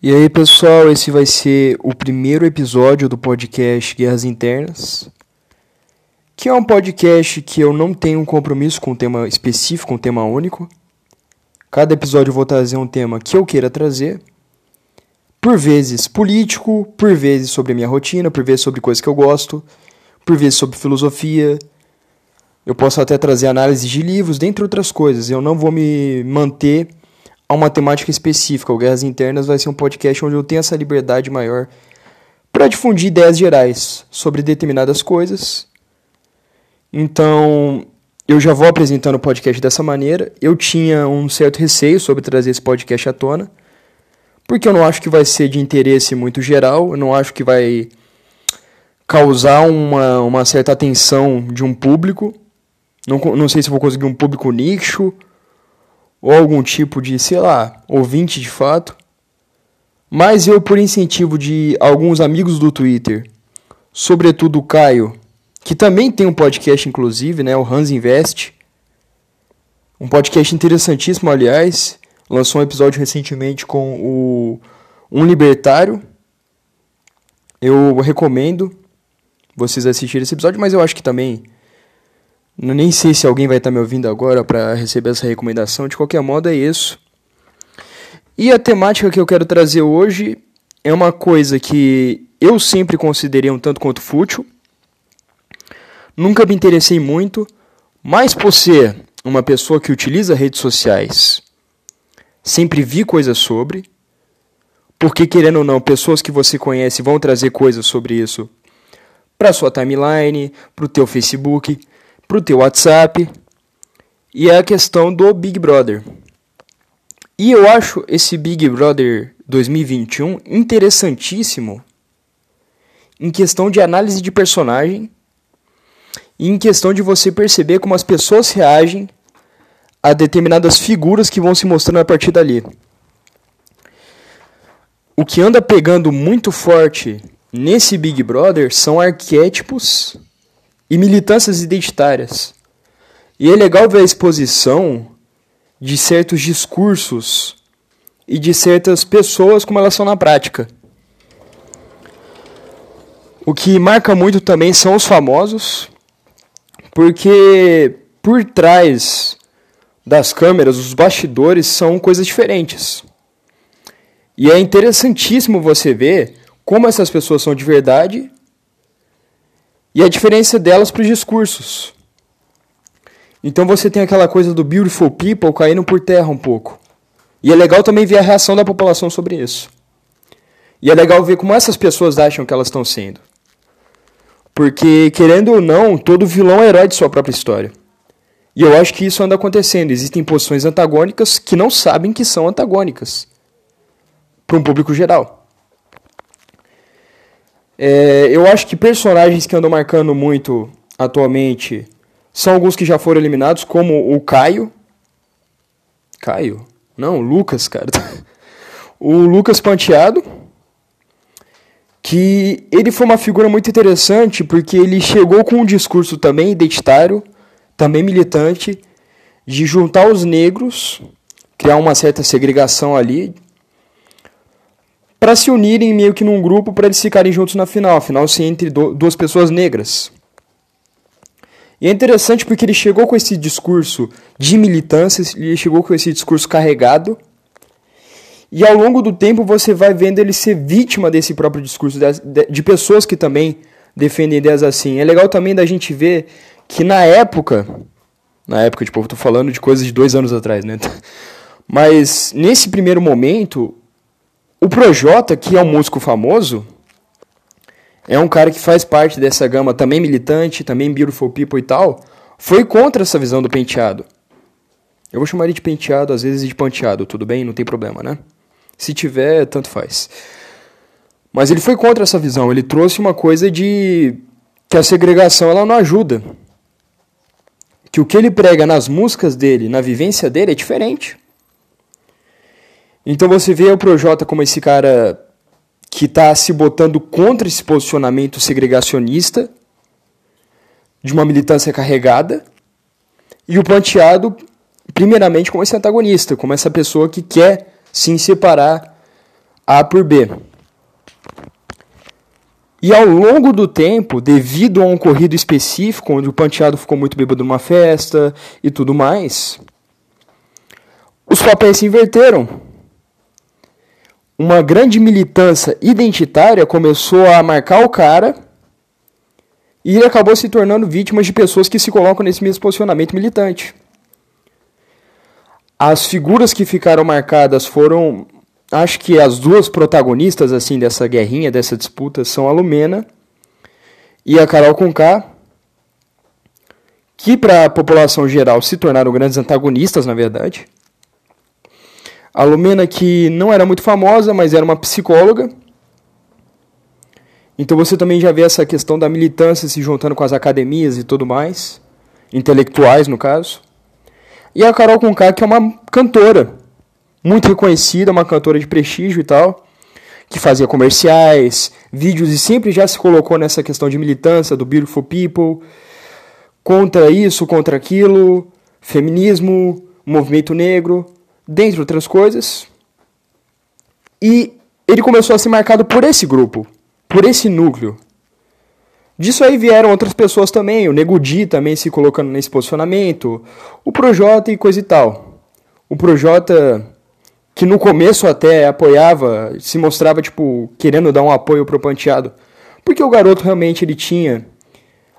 E aí, pessoal, esse vai ser o primeiro episódio do podcast Guerras Internas, que é um podcast que eu não tenho um compromisso com um tema específico, um tema único. Cada episódio eu vou trazer um tema que eu queira trazer, por vezes político, por vezes sobre a minha rotina, por vezes sobre coisas que eu gosto, por vezes sobre filosofia. Eu posso até trazer análises de livros, dentre outras coisas. Eu não vou me manter a uma temática específica. O Guerras Internas vai ser um podcast onde eu tenho essa liberdade maior para difundir ideias gerais sobre determinadas coisas. Então, eu já vou apresentando o podcast dessa maneira. Eu tinha um certo receio sobre trazer esse podcast à tona, porque eu não acho que vai ser de interesse muito geral, eu não acho que vai causar uma, uma certa atenção de um público. Não, não sei se vou conseguir um público nicho ou algum tipo de, sei lá, ouvinte de fato. Mas eu, por incentivo de alguns amigos do Twitter, sobretudo o Caio, que também tem um podcast, inclusive, né, o Hans Invest. Um podcast interessantíssimo, aliás. Lançou um episódio recentemente com o Um Libertário. Eu recomendo vocês assistirem esse episódio, mas eu acho que também nem sei se alguém vai estar me ouvindo agora para receber essa recomendação. De qualquer modo, é isso. E a temática que eu quero trazer hoje é uma coisa que eu sempre considerei um tanto quanto fútil. Nunca me interessei muito, mas por ser uma pessoa que utiliza redes sociais, sempre vi coisas sobre. Porque, querendo ou não, pessoas que você conhece vão trazer coisas sobre isso para sua timeline, para o teu Facebook para o teu WhatsApp e é a questão do Big Brother. E eu acho esse Big Brother 2021 interessantíssimo em questão de análise de personagem e em questão de você perceber como as pessoas reagem a determinadas figuras que vão se mostrando a partir dali. O que anda pegando muito forte nesse Big Brother são arquétipos e militâncias identitárias. E é legal ver a exposição de certos discursos e de certas pessoas como elas são na prática. O que marca muito também são os famosos, porque por trás das câmeras, os bastidores são coisas diferentes. E é interessantíssimo você ver como essas pessoas são de verdade e a diferença delas para os discursos. Então você tem aquela coisa do beautiful people caindo por terra um pouco. E é legal também ver a reação da população sobre isso. E é legal ver como essas pessoas acham que elas estão sendo. Porque, querendo ou não, todo vilão é herói de sua própria história. E eu acho que isso anda acontecendo. Existem posições antagônicas que não sabem que são antagônicas para um público geral. É, eu acho que personagens que andam marcando muito atualmente são alguns que já foram eliminados, como o Caio. Caio? Não, Lucas, cara. o Lucas Panteado. Que ele foi uma figura muito interessante porque ele chegou com um discurso também identitário, também militante, de juntar os negros, criar uma certa segregação ali, para se unirem meio que num grupo para eles ficarem juntos na final, afinal se entre duas pessoas negras. E é interessante porque ele chegou com esse discurso de militância, ele chegou com esse discurso carregado, e ao longo do tempo você vai vendo ele ser vítima desse próprio discurso, de, pessoas que também defendem ideias assim. É legal também da gente ver que na época, na época, tipo, eu tô falando de coisas de dois anos atrás, né? Mas nesse primeiro momento, o Projota, que é um músico famoso, é um cara que faz parte dessa gama também militante, também beautiful people e tal, foi contra essa visão do penteado. Eu vou chamar ele de penteado, às vezes de panteado, tudo bem? Não tem problema, né? Se tiver, tanto faz. Mas ele foi contra essa visão, ele trouxe uma coisa de que a segregação ela não ajuda. Que o que ele prega nas músicas dele, na vivência dele é diferente. Então você vê o Projota como esse cara que está se botando contra esse posicionamento segregacionista de uma militância carregada e o Planteado primeiramente como esse antagonista, como essa pessoa que quer sim separar A por B. E ao longo do tempo, devido a um ocorrido específico, onde o Panteado ficou muito bêbado numa festa e tudo mais, os papéis se inverteram. Uma grande militância identitária começou a marcar o cara e ele acabou se tornando vítima de pessoas que se colocam nesse mesmo posicionamento militante. As figuras que ficaram marcadas foram acho que as duas protagonistas assim dessa guerrinha, dessa disputa, são a Lumena e a Carol Conká, que para a população geral se tornaram grandes antagonistas, na verdade. A Lumena que não era muito famosa, mas era uma psicóloga. Então você também já vê essa questão da militância se juntando com as academias e tudo mais, intelectuais no caso. E a Carol Conká, que é uma cantora, muito reconhecida, uma cantora de prestígio e tal, que fazia comerciais, vídeos e sempre já se colocou nessa questão de militância do Beautiful People, contra isso, contra aquilo, feminismo, movimento negro, dentre outras coisas. E ele começou a ser marcado por esse grupo, por esse núcleo. Disso aí vieram outras pessoas também, o Nego Di também se colocando nesse posicionamento, o Projota e coisa e tal. O Projota que no começo até apoiava, se mostrava tipo querendo dar um apoio pro Panteado, porque o garoto realmente ele tinha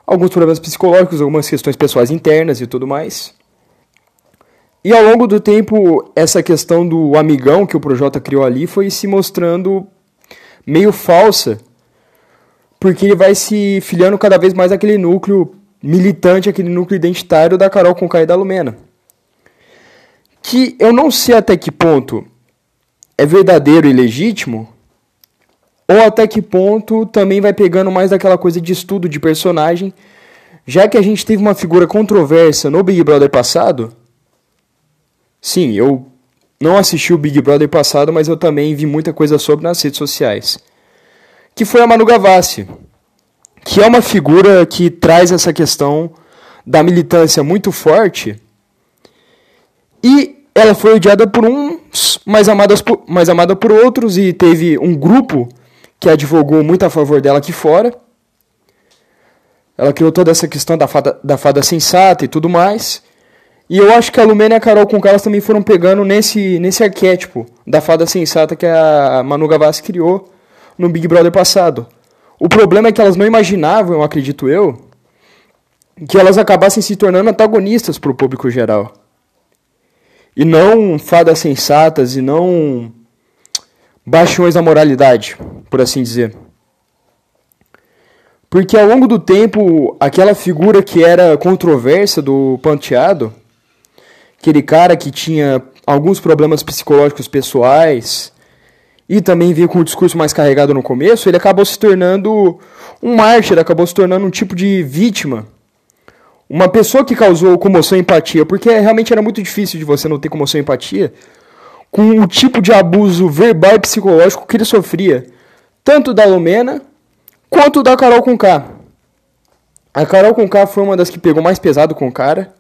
alguns problemas psicológicos, algumas questões pessoais internas e tudo mais. E ao longo do tempo, essa questão do amigão que o Projota criou ali foi se mostrando meio falsa, porque ele vai se filiando cada vez mais aquele núcleo militante, aquele núcleo identitário da Carol com e da Lumena que eu não sei até que ponto é verdadeiro e legítimo, ou até que ponto também vai pegando mais daquela coisa de estudo de personagem, já que a gente teve uma figura controversa no Big Brother passado. Sim, eu não assisti o Big Brother passado, mas eu também vi muita coisa sobre nas redes sociais. Que foi a Manu Gavassi, que é uma figura que traz essa questão da militância muito forte. E ela foi odiada por uns, mas amada por, mais amada por outros, e teve um grupo que advogou muito a favor dela aqui fora. Ela criou toda essa questão da fada, da fada sensata e tudo mais. E eu acho que a Lumena e a Carol com elas também foram pegando nesse, nesse arquétipo da fada sensata que a Manu Gavassi criou no Big Brother passado. O problema é que elas não imaginavam, acredito eu, que elas acabassem se tornando antagonistas para o público geral e não fadas sensatas e não baixões da moralidade, por assim dizer. Porque ao longo do tempo, aquela figura que era controversa do Panteado, aquele cara que tinha alguns problemas psicológicos pessoais e também veio com o discurso mais carregado no começo, ele acabou se tornando um mártir, acabou se tornando um tipo de vítima uma pessoa que causou comoção e empatia, porque realmente era muito difícil de você não ter comoção e empatia, com o tipo de abuso verbal e psicológico que ele sofria, tanto da Lumena quanto da Carol com K. A Carol com K foi uma das que pegou mais pesado com o cara,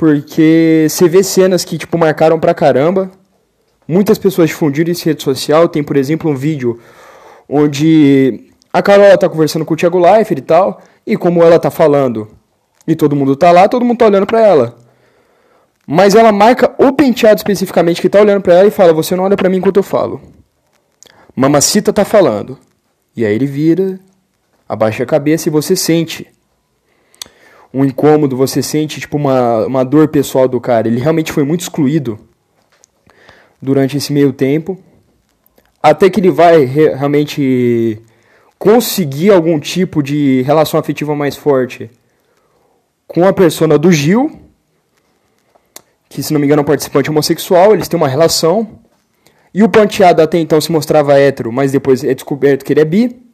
porque você vê cenas que tipo marcaram pra caramba. Muitas pessoas difundiram isso em rede social. Tem, por exemplo, um vídeo onde a Carol tá conversando com o Thiago Leifert e tal, e como ela tá falando e todo mundo tá lá, todo mundo tá olhando para ela. Mas ela marca o penteado especificamente que tá olhando para ela e fala: Você não olha para mim enquanto eu falo. Mamacita tá falando. E aí ele vira, abaixa a cabeça e você sente um incômodo, você sente tipo uma, uma dor pessoal do cara. Ele realmente foi muito excluído durante esse meio tempo. Até que ele vai realmente conseguir algum tipo de relação afetiva mais forte com a persona do Gil, que se não me engano é um participante homossexual, eles têm uma relação. E o Panteado até então se mostrava hétero, mas depois é descoberto que ele é bi.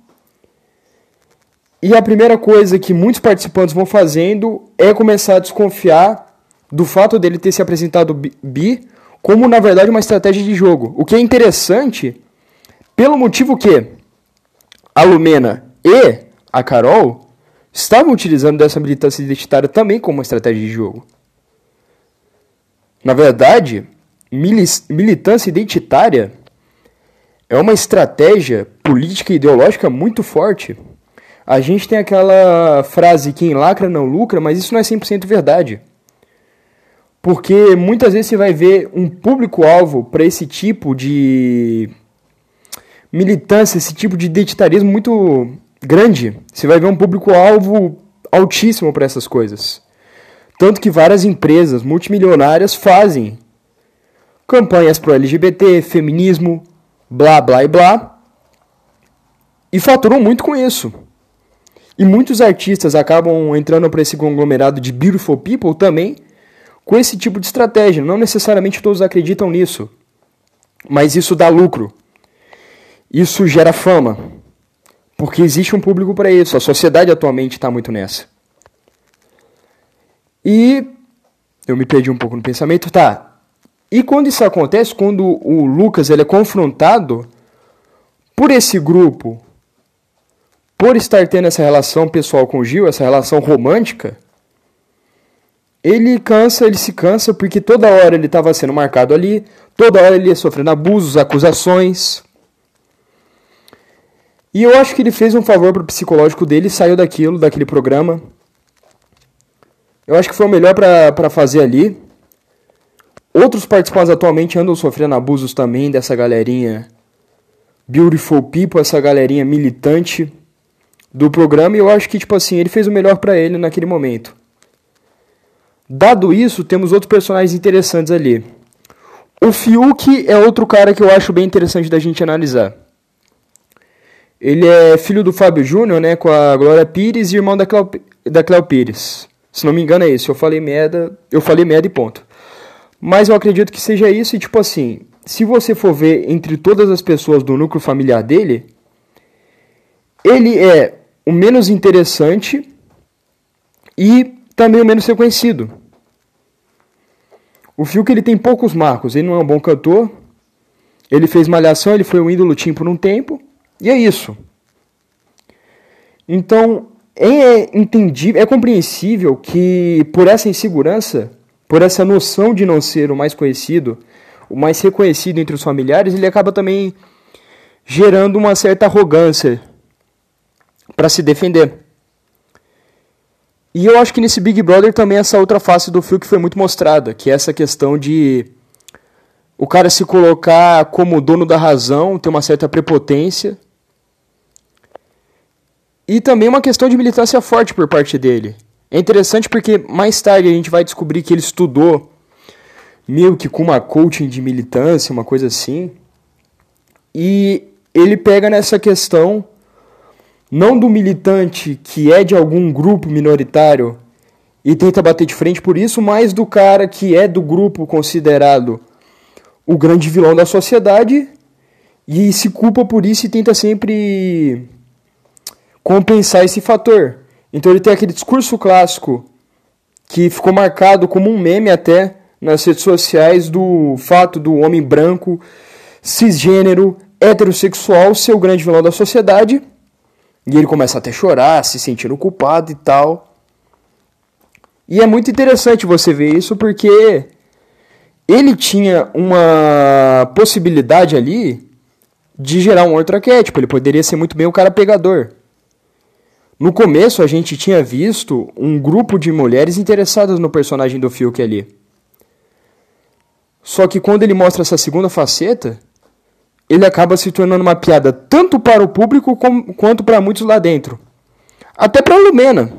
E a primeira coisa que muitos participantes vão fazendo é começar a desconfiar do fato dele ter se apresentado bi como na verdade uma estratégia de jogo. O que é interessante, pelo motivo que a Lumena e a Carol estavam utilizando dessa militância identitária também como uma estratégia de jogo. Na verdade, militância identitária é uma estratégia política e ideológica muito forte. A gente tem aquela frase: quem lacra não lucra, mas isso não é 100% verdade. Porque muitas vezes você vai ver um público-alvo para esse tipo de militância, esse tipo de identitarismo muito grande. Você vai ver um público-alvo altíssimo para essas coisas. Tanto que várias empresas multimilionárias fazem campanhas pro LGBT, feminismo, blá blá e blá, e faturam muito com isso. E muitos artistas acabam entrando para esse conglomerado de beautiful people também com esse tipo de estratégia. Não necessariamente todos acreditam nisso, mas isso dá lucro. Isso gera fama, porque existe um público para isso. A sociedade atualmente está muito nessa. E eu me perdi um pouco no pensamento, tá? E quando isso acontece, quando o Lucas ele é confrontado por esse grupo, por estar tendo essa relação pessoal com o Gil, essa relação romântica, ele cansa, ele se cansa porque toda hora ele estava sendo marcado ali, toda hora ele ia sofrendo abusos, acusações. E eu acho que ele fez um favor pro psicológico dele, saiu daquilo, daquele programa. Eu acho que foi o melhor para fazer ali. Outros participantes atualmente andam sofrendo abusos também dessa galerinha Beautiful People, essa galerinha militante do programa, e eu acho que tipo assim, ele fez o melhor para ele naquele momento. Dado isso, temos outros personagens interessantes ali. O Fiuk é outro cara que eu acho bem interessante da gente analisar. Ele é filho do Fábio Júnior, né, com a Glória Pires e irmão da Cléo, da Cléo Pires. Se não me engano é isso. Eu falei merda, eu falei merda e ponto. Mas eu acredito que seja isso e tipo assim, se você for ver entre todas as pessoas do núcleo familiar dele, ele é o menos interessante e também o menos reconhecido. O Fiuk ele tem poucos marcos, ele não é um bom cantor, ele fez malhação, ele foi um ídolo tim por um tempo, e é isso. Então, é entendível, é compreensível que por essa insegurança, por essa noção de não ser o mais conhecido, o mais reconhecido entre os familiares, ele acaba também gerando uma certa arrogância para se defender. E eu acho que nesse Big Brother também essa outra face do fio que foi muito mostrada, que é essa questão de o cara se colocar como dono da razão, ter uma certa prepotência. E também uma questão de militância forte por parte dele. É interessante porque mais tarde a gente vai descobrir que ele estudou meio que com uma coaching de militância, uma coisa assim. E ele pega nessa questão não do militante que é de algum grupo minoritário e tenta bater de frente por isso, mas do cara que é do grupo considerado o grande vilão da sociedade e se culpa por isso e tenta sempre compensar esse fator. Então ele tem aquele discurso clássico que ficou marcado como um meme até nas redes sociais do fato do homem branco, cisgênero, heterossexual ser o grande vilão da sociedade e ele começa até a chorar, se sentindo culpado e tal. E é muito interessante você ver isso porque ele tinha uma possibilidade ali de gerar um outro arquétipo. Ele poderia ser muito bem o cara pegador. No começo a gente tinha visto um grupo de mulheres interessadas no personagem do Fiuk ali. Só que quando ele mostra essa segunda faceta, ele acaba se tornando uma piada tanto para o público como, quanto para muitos lá dentro. Até para Lumena.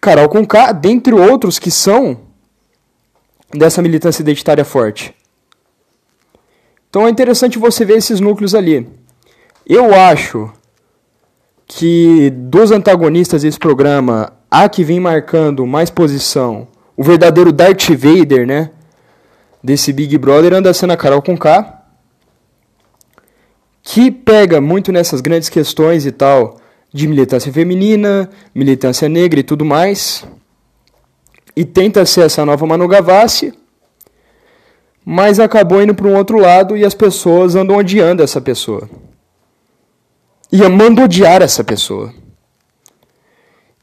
Carol Conká, dentre outros que são dessa militância identitária forte. Então é interessante você ver esses núcleos ali. Eu acho que dos antagonistas desse programa, há que vem marcando mais posição, o verdadeiro Darth Vader, né? Desse Big Brother anda sendo a Carol Conká que pega muito nessas grandes questões e tal de militância feminina, militância negra e tudo mais, e tenta ser essa nova Manu Gavassi, mas acabou indo para um outro lado e as pessoas andam odiando essa pessoa. E amando odiar essa pessoa.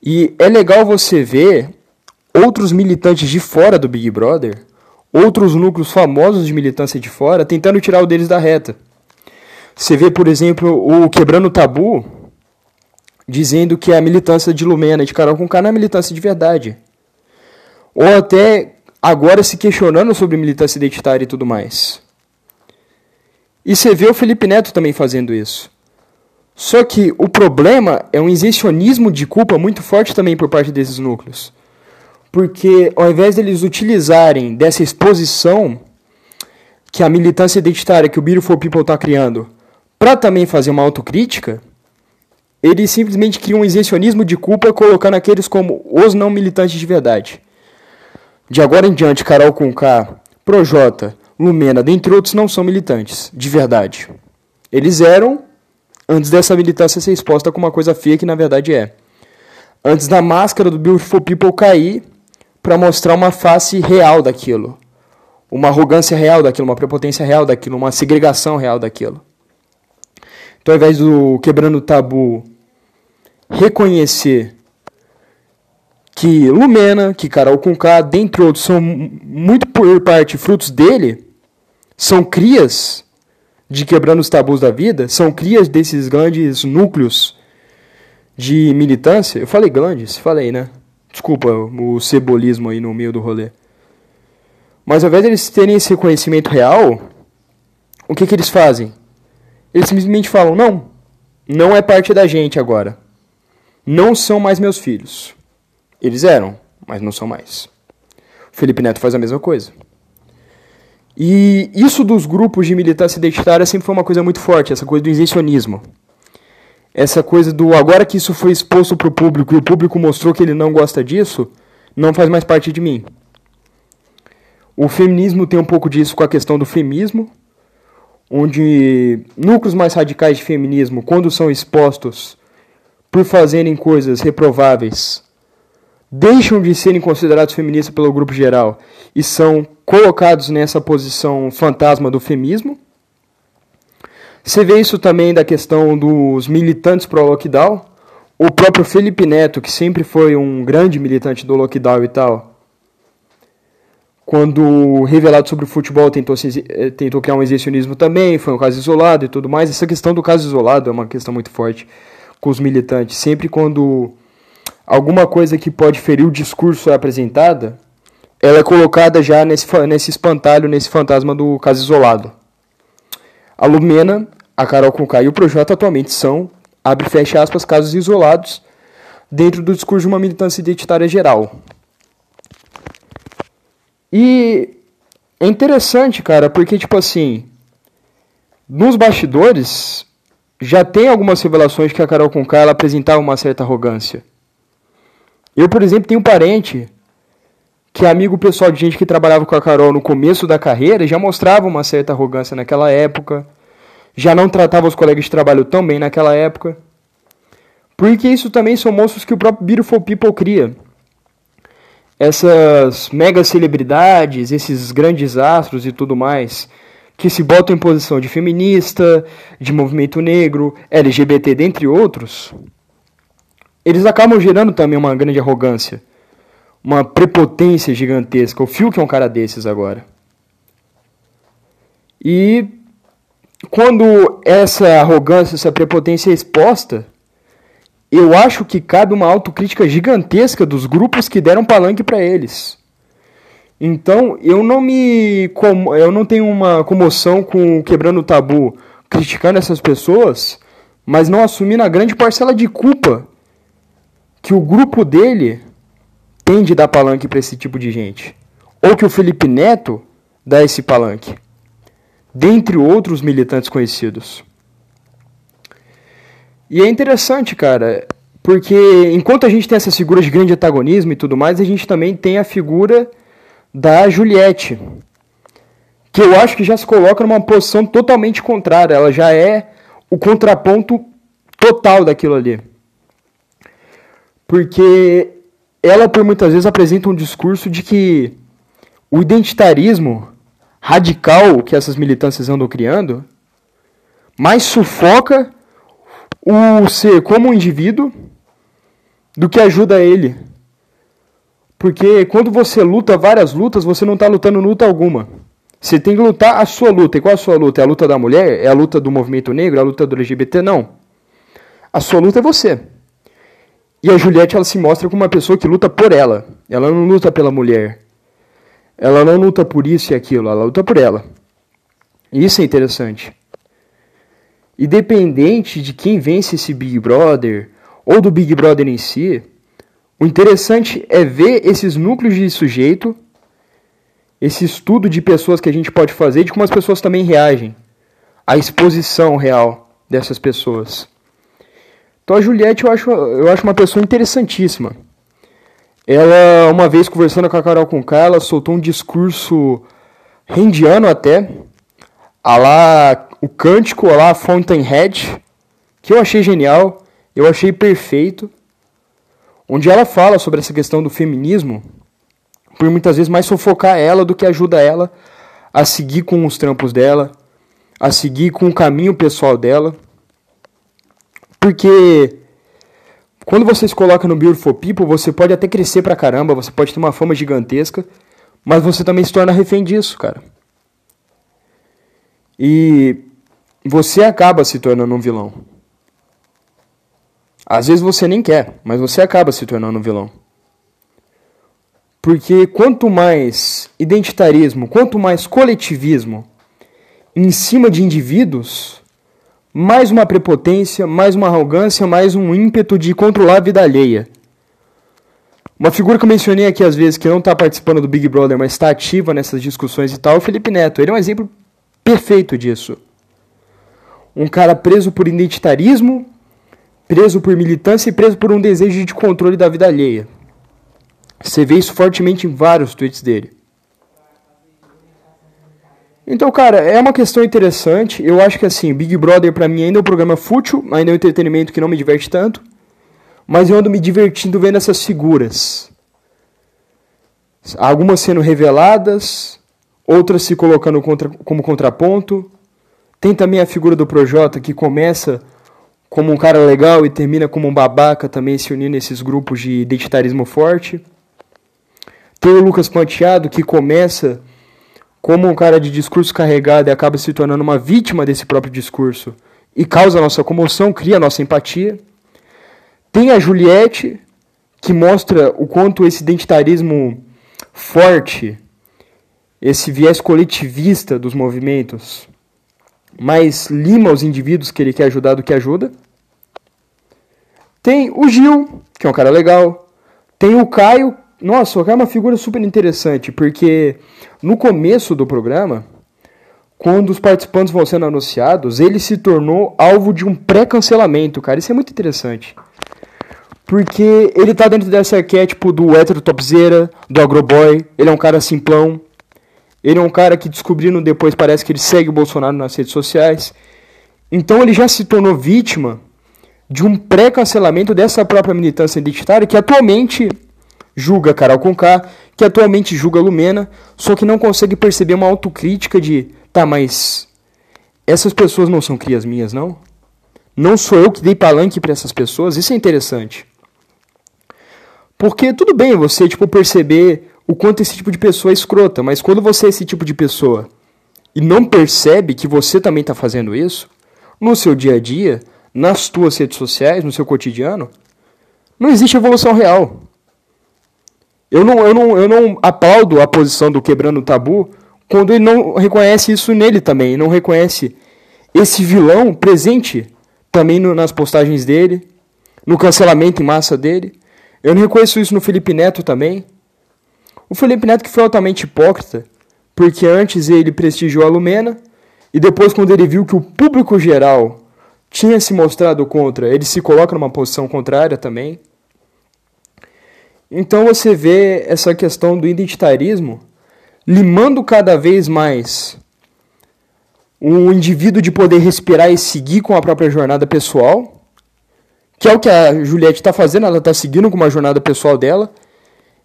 E é legal você ver outros militantes de fora do Big Brother, outros núcleos famosos de militância de fora, tentando tirar o deles da reta. Você vê, por exemplo, o Quebrando o Tabu dizendo que a militância de Lumena e de Carol Conká não é militância de verdade. Ou até agora se questionando sobre militância identitária e tudo mais. E você vê o Felipe Neto também fazendo isso. Só que o problema é um isencionismo de culpa muito forte também por parte desses núcleos. Porque ao invés deles utilizarem dessa exposição que a militância identitária que o Beautiful People está criando para também fazer uma autocrítica, eles simplesmente criam um isencionismo de culpa colocando aqueles como os não militantes de verdade. De agora em diante, Carol Conká, Projota, Lumena, dentre outros, não são militantes de verdade. Eles eram antes dessa militância ser exposta como uma coisa feia que na verdade é. Antes da máscara do Beautiful People cair para mostrar uma face real daquilo. Uma arrogância real daquilo, uma prepotência real daquilo, uma segregação real daquilo. Então, ao invés do quebrando o tabu reconhecer que Lumena, que Carol Conká, dentre outros, são muito por parte frutos dele, são crias de quebrando os tabus da vida, são crias desses grandes núcleos de militância. Eu falei grandes? Falei, né? Desculpa o cebolismo aí no meio do rolê. Mas ao invés deles terem esse reconhecimento real, o que, que eles fazem? Eles simplesmente falam: não, não é parte da gente agora. Não são mais meus filhos. Eles eram, mas não são mais. O Felipe Neto faz a mesma coisa. E isso dos grupos de militância identitária sempre foi uma coisa muito forte, essa coisa do isencionismo. Essa coisa do agora que isso foi exposto para o público e o público mostrou que ele não gosta disso, não faz mais parte de mim. O feminismo tem um pouco disso com a questão do feminismo, onde núcleos mais radicais de feminismo, quando são expostos por fazerem coisas reprováveis, deixam de serem considerados feministas pelo grupo geral e são colocados nessa posição fantasma do feminismo. Você vê isso também da questão dos militantes pró-lockdown. O próprio Felipe Neto, que sempre foi um grande militante do lockdown e tal, quando revelado sobre o futebol tentou, se, eh, tentou criar um exibicionismo também, foi um caso isolado e tudo mais. Essa questão do caso isolado é uma questão muito forte com os militantes. Sempre quando alguma coisa que pode ferir o discurso é apresentada, ela é colocada já nesse, nesse espantalho, nesse fantasma do caso isolado. A Lumena, a Carol Conká e o Projota atualmente são, abre e fecha aspas, casos isolados dentro do discurso de uma militância identitária geral. E é interessante, cara, porque, tipo assim, nos bastidores já tem algumas revelações que a Carol Conká ela apresentava uma certa arrogância. Eu, por exemplo, tenho um parente que é amigo pessoal de gente que trabalhava com a Carol no começo da carreira, já mostrava uma certa arrogância naquela época, já não tratava os colegas de trabalho tão bem naquela época. Porque isso também são monstros que o próprio Beautiful People cria. Essas mega celebridades, esses grandes astros e tudo mais, que se botam em posição de feminista, de movimento negro, LGBT, dentre outros, eles acabam gerando também uma grande arrogância, uma prepotência gigantesca. O Fiuk é um cara desses agora. E quando essa arrogância, essa prepotência é exposta, eu acho que cabe uma autocrítica gigantesca dos grupos que deram palanque para eles. Então, eu não me eu não tenho uma comoção com quebrando o tabu, criticando essas pessoas, mas não assumindo a grande parcela de culpa que o grupo dele tem de dar palanque para esse tipo de gente. Ou que o Felipe Neto dá esse palanque. Dentre outros militantes conhecidos. E é interessante, cara, porque enquanto a gente tem essas figuras de grande antagonismo e tudo mais, a gente também tem a figura da Juliette, que eu acho que já se coloca numa posição totalmente contrária. Ela já é o contraponto total daquilo ali. Porque ela, por muitas vezes, apresenta um discurso de que o identitarismo radical que essas militâncias andam criando mais sufoca o ser como um indivíduo do que ajuda ele. Porque quando você luta várias lutas, você não está lutando luta alguma. Você tem que lutar a sua luta. E qual é a sua luta? É a luta da mulher? É a luta do movimento negro? É a luta do LGBT? Não. A sua luta é você. E a Juliette ela se mostra como uma pessoa que luta por ela. Ela não luta pela mulher. Ela não luta por isso e aquilo, ela luta por ela. Isso é interessante. Independente de quem vence esse Big Brother ou do Big Brother em si, o interessante é ver esses núcleos de sujeito, esse estudo de pessoas que a gente pode fazer, de como as pessoas também reagem, a exposição real dessas pessoas. Então a Juliette eu acho, eu acho uma pessoa interessantíssima. Ela, uma vez conversando com a Carol Conká, ela soltou um discurso rendiano até, a lá o cântico, lá Fountainhead, que eu achei genial, eu achei perfeito, onde ela fala sobre essa questão do feminismo, por muitas vezes mais sufocar ela do que ajuda ela a seguir com os trampos dela, a seguir com o caminho pessoal dela. Porque quando você se coloca no Beautiful People, você pode até crescer pra caramba, você pode ter uma fama gigantesca, mas você também se torna refém disso, cara. E você acaba se tornando um vilão. Às vezes você nem quer, mas você acaba se tornando um vilão. Porque quanto mais identitarismo, quanto mais coletivismo em cima de indivíduos, mais uma prepotência, mais uma arrogância, mais um ímpeto de controlar a vida alheia. Uma figura que eu mencionei aqui às vezes que não está participando do Big Brother, mas está ativa nessas discussões e tal, é o Felipe Neto. Ele é um exemplo perfeito disso. Um cara preso por identitarismo, preso por militância e preso por um desejo de controle da vida alheia. Você vê isso fortemente em vários tweets dele. Então, cara, é uma questão interessante. Eu acho que assim, Big Brother para mim ainda é um programa fútil, ainda é um entretenimento que não me diverte tanto. Mas eu ando me divertindo vendo essas figuras. Algumas sendo reveladas, outras se colocando contra, como contraponto. Tem também a figura do Projota que começa como um cara legal e termina como um babaca também se unindo nesses grupos de identitarismo forte. Tem o Lucas Panteado que começa como um cara de discurso carregado e acaba se tornando uma vítima desse próprio discurso e causa nossa comoção, cria nossa empatia. Tem a Juliette, que mostra o quanto esse identitarismo forte, esse viés coletivista dos movimentos, mais lima os indivíduos que ele quer ajudar do que ajuda. Tem o Gil, que é um cara legal. Tem o Caio, nossa, o Caio é uma figura super interessante, porque no começo do programa, quando os participantes vão sendo anunciados, ele se tornou alvo de um pré-cancelamento, cara. Isso é muito interessante. Porque ele tá dentro desse arquétipo do hétero topzera, do agroboy. Ele é um cara simplão. Ele é um cara que descobrindo depois parece que ele segue o Bolsonaro nas redes sociais. Então ele já se tornou vítima de um pré-cancelamento dessa própria militância identitária que atualmente julga Carol Conká, que atualmente julga Lumena, só que não consegue perceber uma autocrítica de, tá, mas essas pessoas não são crias minhas, não? Não sou eu que dei palanque para essas pessoas? Isso é interessante. Porque tudo bem você, tipo, perceber o quanto esse tipo de pessoa é escrota, mas quando você é esse tipo de pessoa e não percebe que você também está fazendo isso, no seu dia a dia, nas suas redes sociais, no seu cotidiano, não existe evolução real. Eu não, eu não, eu não aplaudo a posição do quebrando o tabu quando ele não reconhece isso nele também, não reconhece esse vilão presente também no, nas postagens dele, no cancelamento em massa dele. Eu não reconheço isso no Felipe Neto também. O Felipe Neto que foi altamente hipócrita, porque antes ele prestigiou a Lumena e depois quando ele viu que o público geral tinha se mostrado contra, ele se coloca numa posição contrária também. Então você vê essa questão do identitarismo limando cada vez mais o indivíduo de poder respirar e seguir com a própria jornada pessoal, que é o que a Juliette está fazendo, ela está seguindo com uma jornada pessoal dela,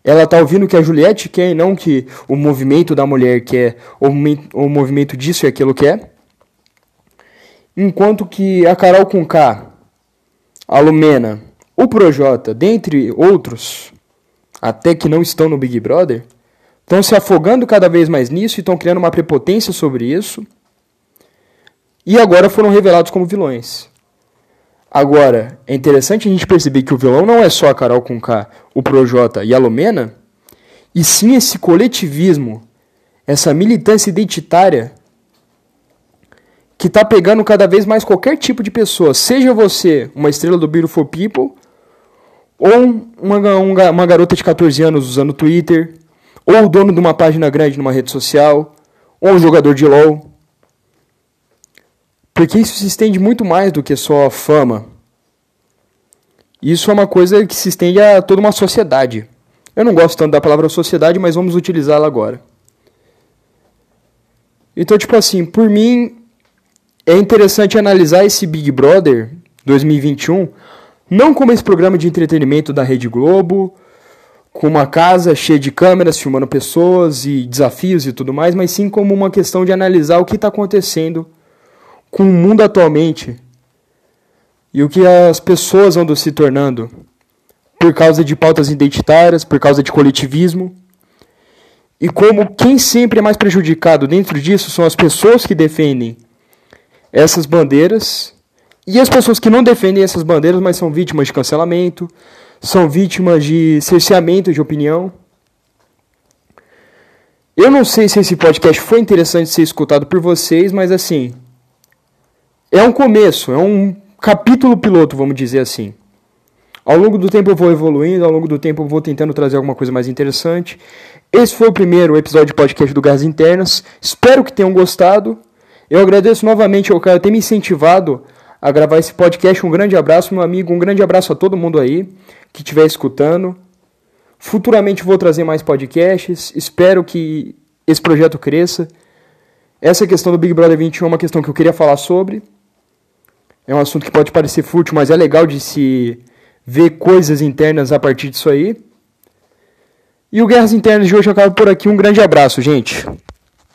ela está ouvindo que a Juliette quer e não que o movimento da mulher quer, ou o movimento disso e aquilo quer. Enquanto que a Carol Conká, a Lumena, o Projota, dentre outros, até que não estão no Big Brother, estão se afogando cada vez mais nisso e estão criando uma prepotência sobre isso. E agora foram revelados como vilões. Agora, é interessante a gente perceber que o vilão não é só a Carol com K, o Projota e a Lumena, e sim esse coletivismo, essa militância identitária que está pegando cada vez mais qualquer tipo de pessoa, seja você uma estrela do Beautiful People, ou uma, uma, uma garota de 14 anos usando Twitter, ou o dono de uma página grande numa rede social, ou um jogador de LoL. Porque isso se estende muito mais do que só fama. Isso é uma coisa que se estende a toda uma sociedade. Eu não gosto tanto da palavra sociedade, mas vamos utilizá-la agora. Então, tipo assim, por mim, é interessante analisar esse Big Brother 2021 não como esse programa de entretenimento da Rede Globo, com uma casa cheia de câmeras filmando pessoas e desafios e tudo mais, mas sim como uma questão de analisar o que está acontecendo com o mundo atualmente e o que as pessoas andam se tornando por causa de pautas identitárias, por causa de coletivismo. E como quem sempre é mais prejudicado dentro disso são as pessoas que defendem essas bandeiras e as pessoas que não defendem essas bandeiras, mas são vítimas de cancelamento, são vítimas de cerceamento de opinião. Eu não sei se esse podcast foi interessante ser escutado por vocês, mas assim, é um começo, é um capítulo piloto, vamos dizer assim. Ao longo do tempo eu vou evoluindo, ao longo do tempo eu vou tentando trazer alguma coisa mais interessante. Esse foi o primeiro episódio de podcast do Gás Internas. Espero que tenham gostado. Eu agradeço novamente ao cara ter me incentivado a gravar esse podcast. Um grande abraço, meu amigo. Um grande abraço a todo mundo aí que estiver escutando. Futuramente vou trazer mais podcasts. Espero que esse projeto cresça. Essa questão do Big Brother 21 é uma questão que eu queria falar sobre. É um assunto que pode parecer fútil, mas é legal de se ver coisas internas a partir disso aí. E o Guerras Internas de hoje acaba por aqui. Um grande abraço, gente.